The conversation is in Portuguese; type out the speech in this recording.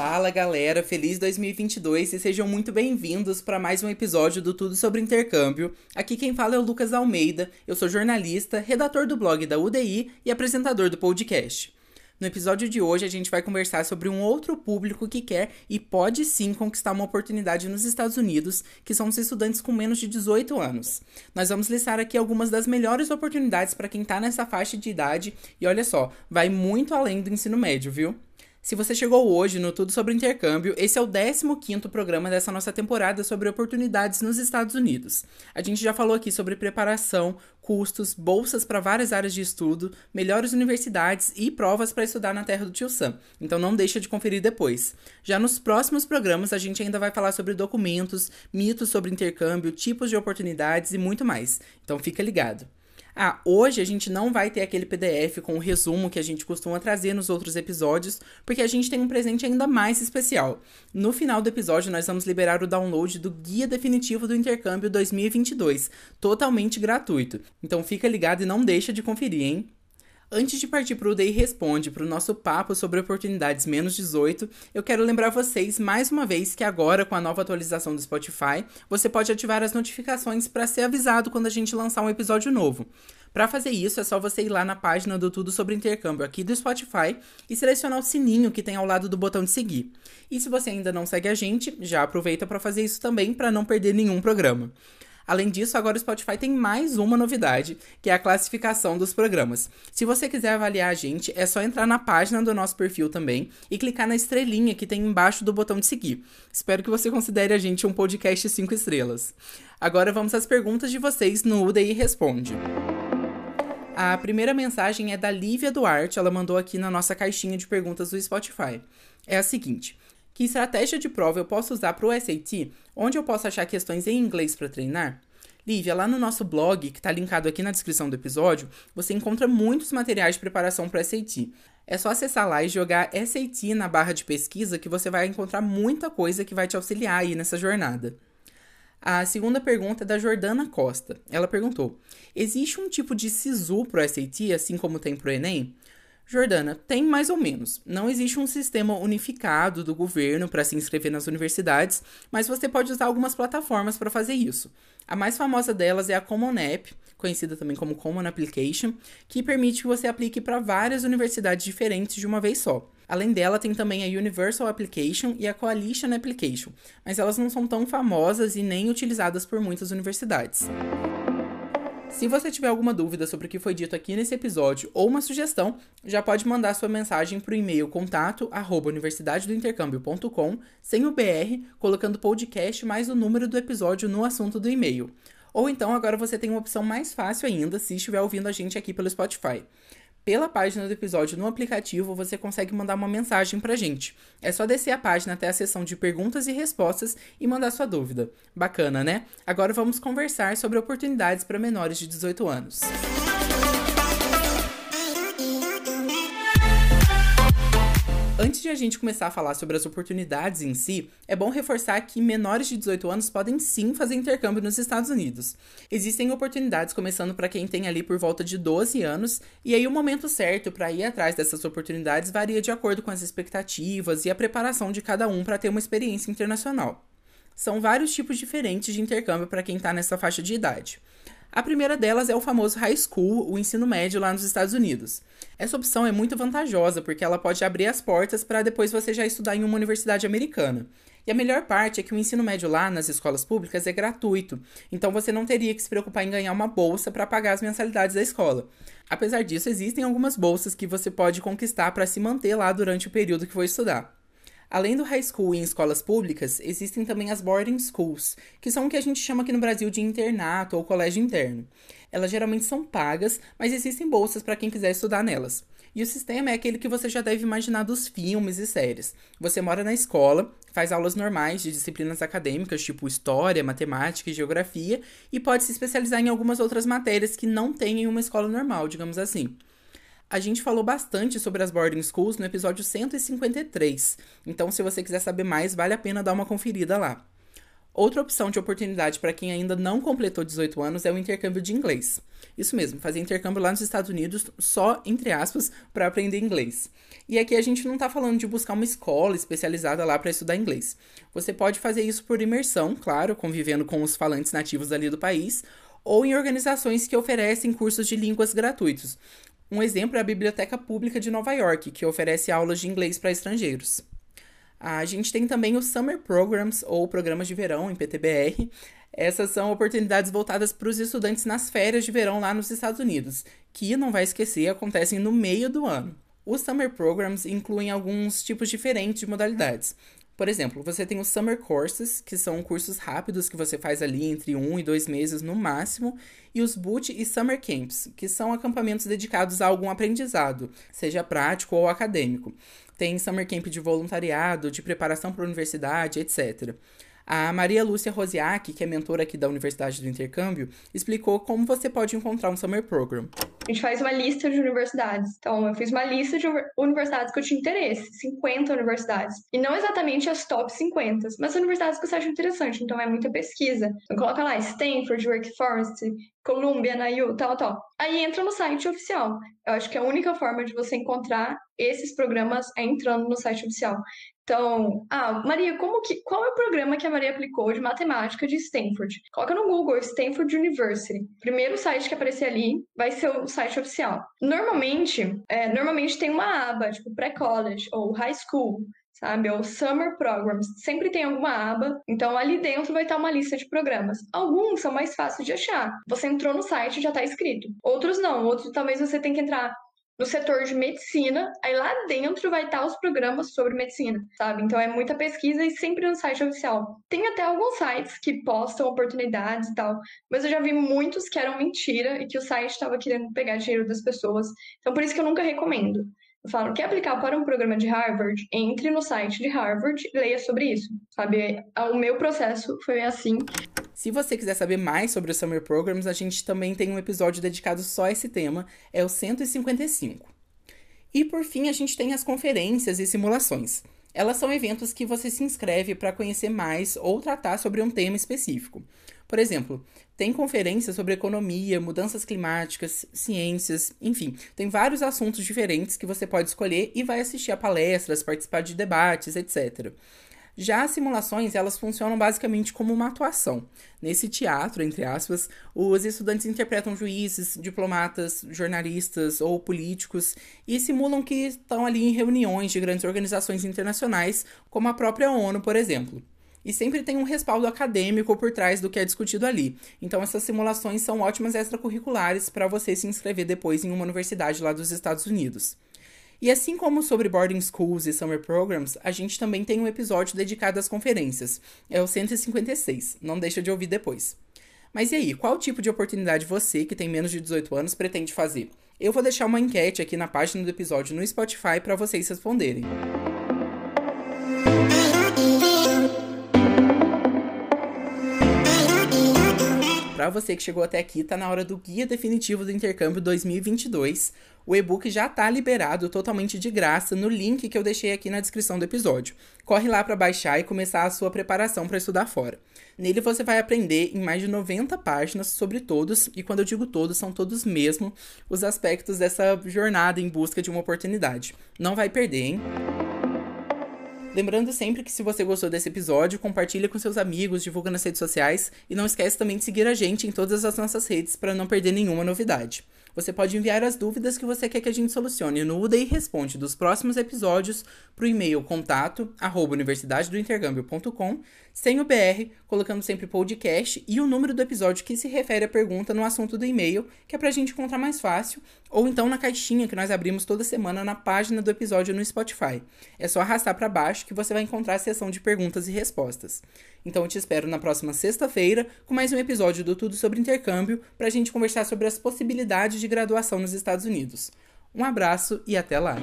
Fala galera, feliz 2022 e sejam muito bem-vindos para mais um episódio do Tudo sobre Intercâmbio. Aqui quem fala é o Lucas Almeida, eu sou jornalista, redator do blog da UDI e apresentador do podcast. No episódio de hoje, a gente vai conversar sobre um outro público que quer e pode sim conquistar uma oportunidade nos Estados Unidos, que são os estudantes com menos de 18 anos. Nós vamos listar aqui algumas das melhores oportunidades para quem está nessa faixa de idade e olha só, vai muito além do ensino médio, viu? Se você chegou hoje no Tudo sobre Intercâmbio, esse é o 15º programa dessa nossa temporada sobre oportunidades nos Estados Unidos. A gente já falou aqui sobre preparação, custos, bolsas para várias áreas de estudo, melhores universidades e provas para estudar na terra do tio Sam. Então não deixa de conferir depois. Já nos próximos programas a gente ainda vai falar sobre documentos, mitos sobre intercâmbio, tipos de oportunidades e muito mais. Então fica ligado. Ah, hoje a gente não vai ter aquele PDF com o resumo que a gente costuma trazer nos outros episódios, porque a gente tem um presente ainda mais especial. No final do episódio, nós vamos liberar o download do Guia Definitivo do Intercâmbio 2022, totalmente gratuito. Então fica ligado e não deixa de conferir, hein? Antes de partir para o Day Responde, para o nosso papo sobre oportunidades menos 18, eu quero lembrar vocês mais uma vez que agora, com a nova atualização do Spotify, você pode ativar as notificações para ser avisado quando a gente lançar um episódio novo. Para fazer isso, é só você ir lá na página do Tudo sobre Intercâmbio aqui do Spotify e selecionar o sininho que tem ao lado do botão de seguir. E se você ainda não segue a gente, já aproveita para fazer isso também para não perder nenhum programa. Além disso, agora o Spotify tem mais uma novidade, que é a classificação dos programas. Se você quiser avaliar a gente, é só entrar na página do nosso perfil também e clicar na estrelinha que tem embaixo do botão de seguir. Espero que você considere a gente um podcast 5 estrelas. Agora vamos às perguntas de vocês no UDI Responde. A primeira mensagem é da Lívia Duarte, ela mandou aqui na nossa caixinha de perguntas do Spotify. É a seguinte: que estratégia de prova eu posso usar para o SAT, onde eu posso achar questões em inglês para treinar? Lívia, lá no nosso blog, que está linkado aqui na descrição do episódio, você encontra muitos materiais de preparação para SAT. É só acessar lá e jogar SAT na barra de pesquisa que você vai encontrar muita coisa que vai te auxiliar aí nessa jornada. A segunda pergunta é da Jordana Costa. Ela perguntou: Existe um tipo de SISU para o SAT, assim como tem para o Enem? Jordana, tem mais ou menos. Não existe um sistema unificado do governo para se inscrever nas universidades, mas você pode usar algumas plataformas para fazer isso. A mais famosa delas é a Common App, conhecida também como Common Application, que permite que você aplique para várias universidades diferentes de uma vez só. Além dela, tem também a Universal Application e a Coalition Application, mas elas não são tão famosas e nem utilizadas por muitas universidades. Se você tiver alguma dúvida sobre o que foi dito aqui nesse episódio ou uma sugestão, já pode mandar sua mensagem para o e-mail contato arroba universidadedointercâmbio.com sem o BR, colocando podcast mais o número do episódio no assunto do e-mail. Ou então agora você tem uma opção mais fácil ainda se estiver ouvindo a gente aqui pelo Spotify pela página do episódio no aplicativo, você consegue mandar uma mensagem pra gente. É só descer a página até a seção de perguntas e respostas e mandar sua dúvida. Bacana, né? Agora vamos conversar sobre oportunidades para menores de 18 anos. Antes de a gente começar a falar sobre as oportunidades em si, é bom reforçar que menores de 18 anos podem sim fazer intercâmbio nos Estados Unidos. Existem oportunidades começando para quem tem ali por volta de 12 anos, e aí o momento certo para ir atrás dessas oportunidades varia de acordo com as expectativas e a preparação de cada um para ter uma experiência internacional. São vários tipos diferentes de intercâmbio para quem está nessa faixa de idade. A primeira delas é o famoso high school, o ensino médio lá nos Estados Unidos. Essa opção é muito vantajosa porque ela pode abrir as portas para depois você já estudar em uma universidade americana. E a melhor parte é que o ensino médio lá nas escolas públicas é gratuito, então você não teria que se preocupar em ganhar uma bolsa para pagar as mensalidades da escola. Apesar disso, existem algumas bolsas que você pode conquistar para se manter lá durante o período que for estudar. Além do high school em escolas públicas, existem também as boarding schools, que são o que a gente chama aqui no Brasil de internato ou colégio interno. Elas geralmente são pagas, mas existem bolsas para quem quiser estudar nelas. E o sistema é aquele que você já deve imaginar dos filmes e séries. Você mora na escola, faz aulas normais de disciplinas acadêmicas, tipo história, matemática e geografia, e pode se especializar em algumas outras matérias que não tem em uma escola normal, digamos assim. A gente falou bastante sobre as boarding schools no episódio 153, então se você quiser saber mais, vale a pena dar uma conferida lá. Outra opção de oportunidade para quem ainda não completou 18 anos é o intercâmbio de inglês. Isso mesmo, fazer intercâmbio lá nos Estados Unidos só, entre aspas, para aprender inglês. E aqui a gente não está falando de buscar uma escola especializada lá para estudar inglês. Você pode fazer isso por imersão, claro, convivendo com os falantes nativos ali do país, ou em organizações que oferecem cursos de línguas gratuitos. Um exemplo é a Biblioteca Pública de Nova York, que oferece aulas de inglês para estrangeiros. A gente tem também os Summer Programs, ou programas de verão, em PTBR. Essas são oportunidades voltadas para os estudantes nas férias de verão lá nos Estados Unidos, que, não vai esquecer, acontecem no meio do ano. Os Summer Programs incluem alguns tipos diferentes de modalidades. Por exemplo, você tem os Summer Courses, que são cursos rápidos que você faz ali entre um e dois meses no máximo, e os Boot e Summer Camps, que são acampamentos dedicados a algum aprendizado, seja prático ou acadêmico. Tem summer camp de voluntariado, de preparação para a universidade, etc. A Maria Lúcia Rosiak, que é mentora aqui da Universidade do Intercâmbio, explicou como você pode encontrar um summer program. A gente faz uma lista de universidades. Então, eu fiz uma lista de universidades que eu tinha interesse, 50 universidades. E não exatamente as top 50, mas universidades que você acha interessante. Então, é muita pesquisa. Então, coloca lá Stanford, Wake Forest, Columbia, NYU, tal, tal. Aí entra no site oficial. Eu acho que a única forma de você encontrar esses programas é entrando no site oficial. Então, ah, Maria, como que, qual é o programa que a Maria aplicou de matemática de Stanford? Coloca no Google Stanford University. Primeiro site que aparecer ali vai ser o site oficial. Normalmente, é, normalmente tem uma aba, tipo pré-college ou high school, sabe? Ou Summer Programs. Sempre tem alguma aba, então ali dentro vai estar uma lista de programas. Alguns são mais fáceis de achar. Você entrou no site e já está escrito. Outros não. Outros talvez você tenha que entrar no setor de medicina, aí lá dentro vai estar os programas sobre medicina, sabe? Então é muita pesquisa e sempre no site oficial. Tem até alguns sites que postam oportunidades e tal, mas eu já vi muitos que eram mentira e que o site estava querendo pegar dinheiro das pessoas. Então por isso que eu nunca recomendo. Eu falo, quer aplicar para um programa de Harvard? Entre no site de Harvard e leia sobre isso, sabe? O meu processo foi assim. Se você quiser saber mais sobre os Summer Programs, a gente também tem um episódio dedicado só a esse tema, é o 155. E por fim, a gente tem as conferências e simulações. Elas são eventos que você se inscreve para conhecer mais ou tratar sobre um tema específico. Por exemplo, tem conferências sobre economia, mudanças climáticas, ciências, enfim, tem vários assuntos diferentes que você pode escolher e vai assistir a palestras, participar de debates, etc. Já as simulações, elas funcionam basicamente como uma atuação. Nesse teatro, entre aspas, os estudantes interpretam juízes, diplomatas, jornalistas ou políticos e simulam que estão ali em reuniões de grandes organizações internacionais, como a própria ONU, por exemplo. E sempre tem um respaldo acadêmico por trás do que é discutido ali. Então, essas simulações são ótimas extracurriculares para você se inscrever depois em uma universidade lá dos Estados Unidos. E assim como sobre boarding schools e summer programs, a gente também tem um episódio dedicado às conferências. É o 156, não deixa de ouvir depois. Mas e aí, qual tipo de oportunidade você, que tem menos de 18 anos, pretende fazer? Eu vou deixar uma enquete aqui na página do episódio no Spotify para vocês responderem. Para você que chegou até aqui, tá na hora do Guia Definitivo do Intercâmbio 2022. O e-book já tá liberado totalmente de graça no link que eu deixei aqui na descrição do episódio. Corre lá para baixar e começar a sua preparação para estudar fora. Nele você vai aprender em mais de 90 páginas sobre todos, e quando eu digo todos, são todos mesmo, os aspectos dessa jornada em busca de uma oportunidade. Não vai perder, hein? Lembrando sempre que se você gostou desse episódio, compartilhe com seus amigos, divulga nas redes sociais e não esquece também de seguir a gente em todas as nossas redes para não perder nenhuma novidade. Você pode enviar as dúvidas que você quer que a gente solucione no UDI Responde dos próximos episódios para o e-mail contato arroba sem o BR, colocando sempre podcast e o número do episódio que se refere à pergunta no assunto do e-mail, que é para a gente encontrar mais fácil, ou então na caixinha que nós abrimos toda semana na página do episódio no Spotify. É só arrastar para baixo que você vai encontrar a seção de perguntas e respostas. Então eu te espero na próxima sexta-feira com mais um episódio do Tudo sobre Intercâmbio para a gente conversar sobre as possibilidades de graduação nos Estados Unidos. Um abraço e até lá!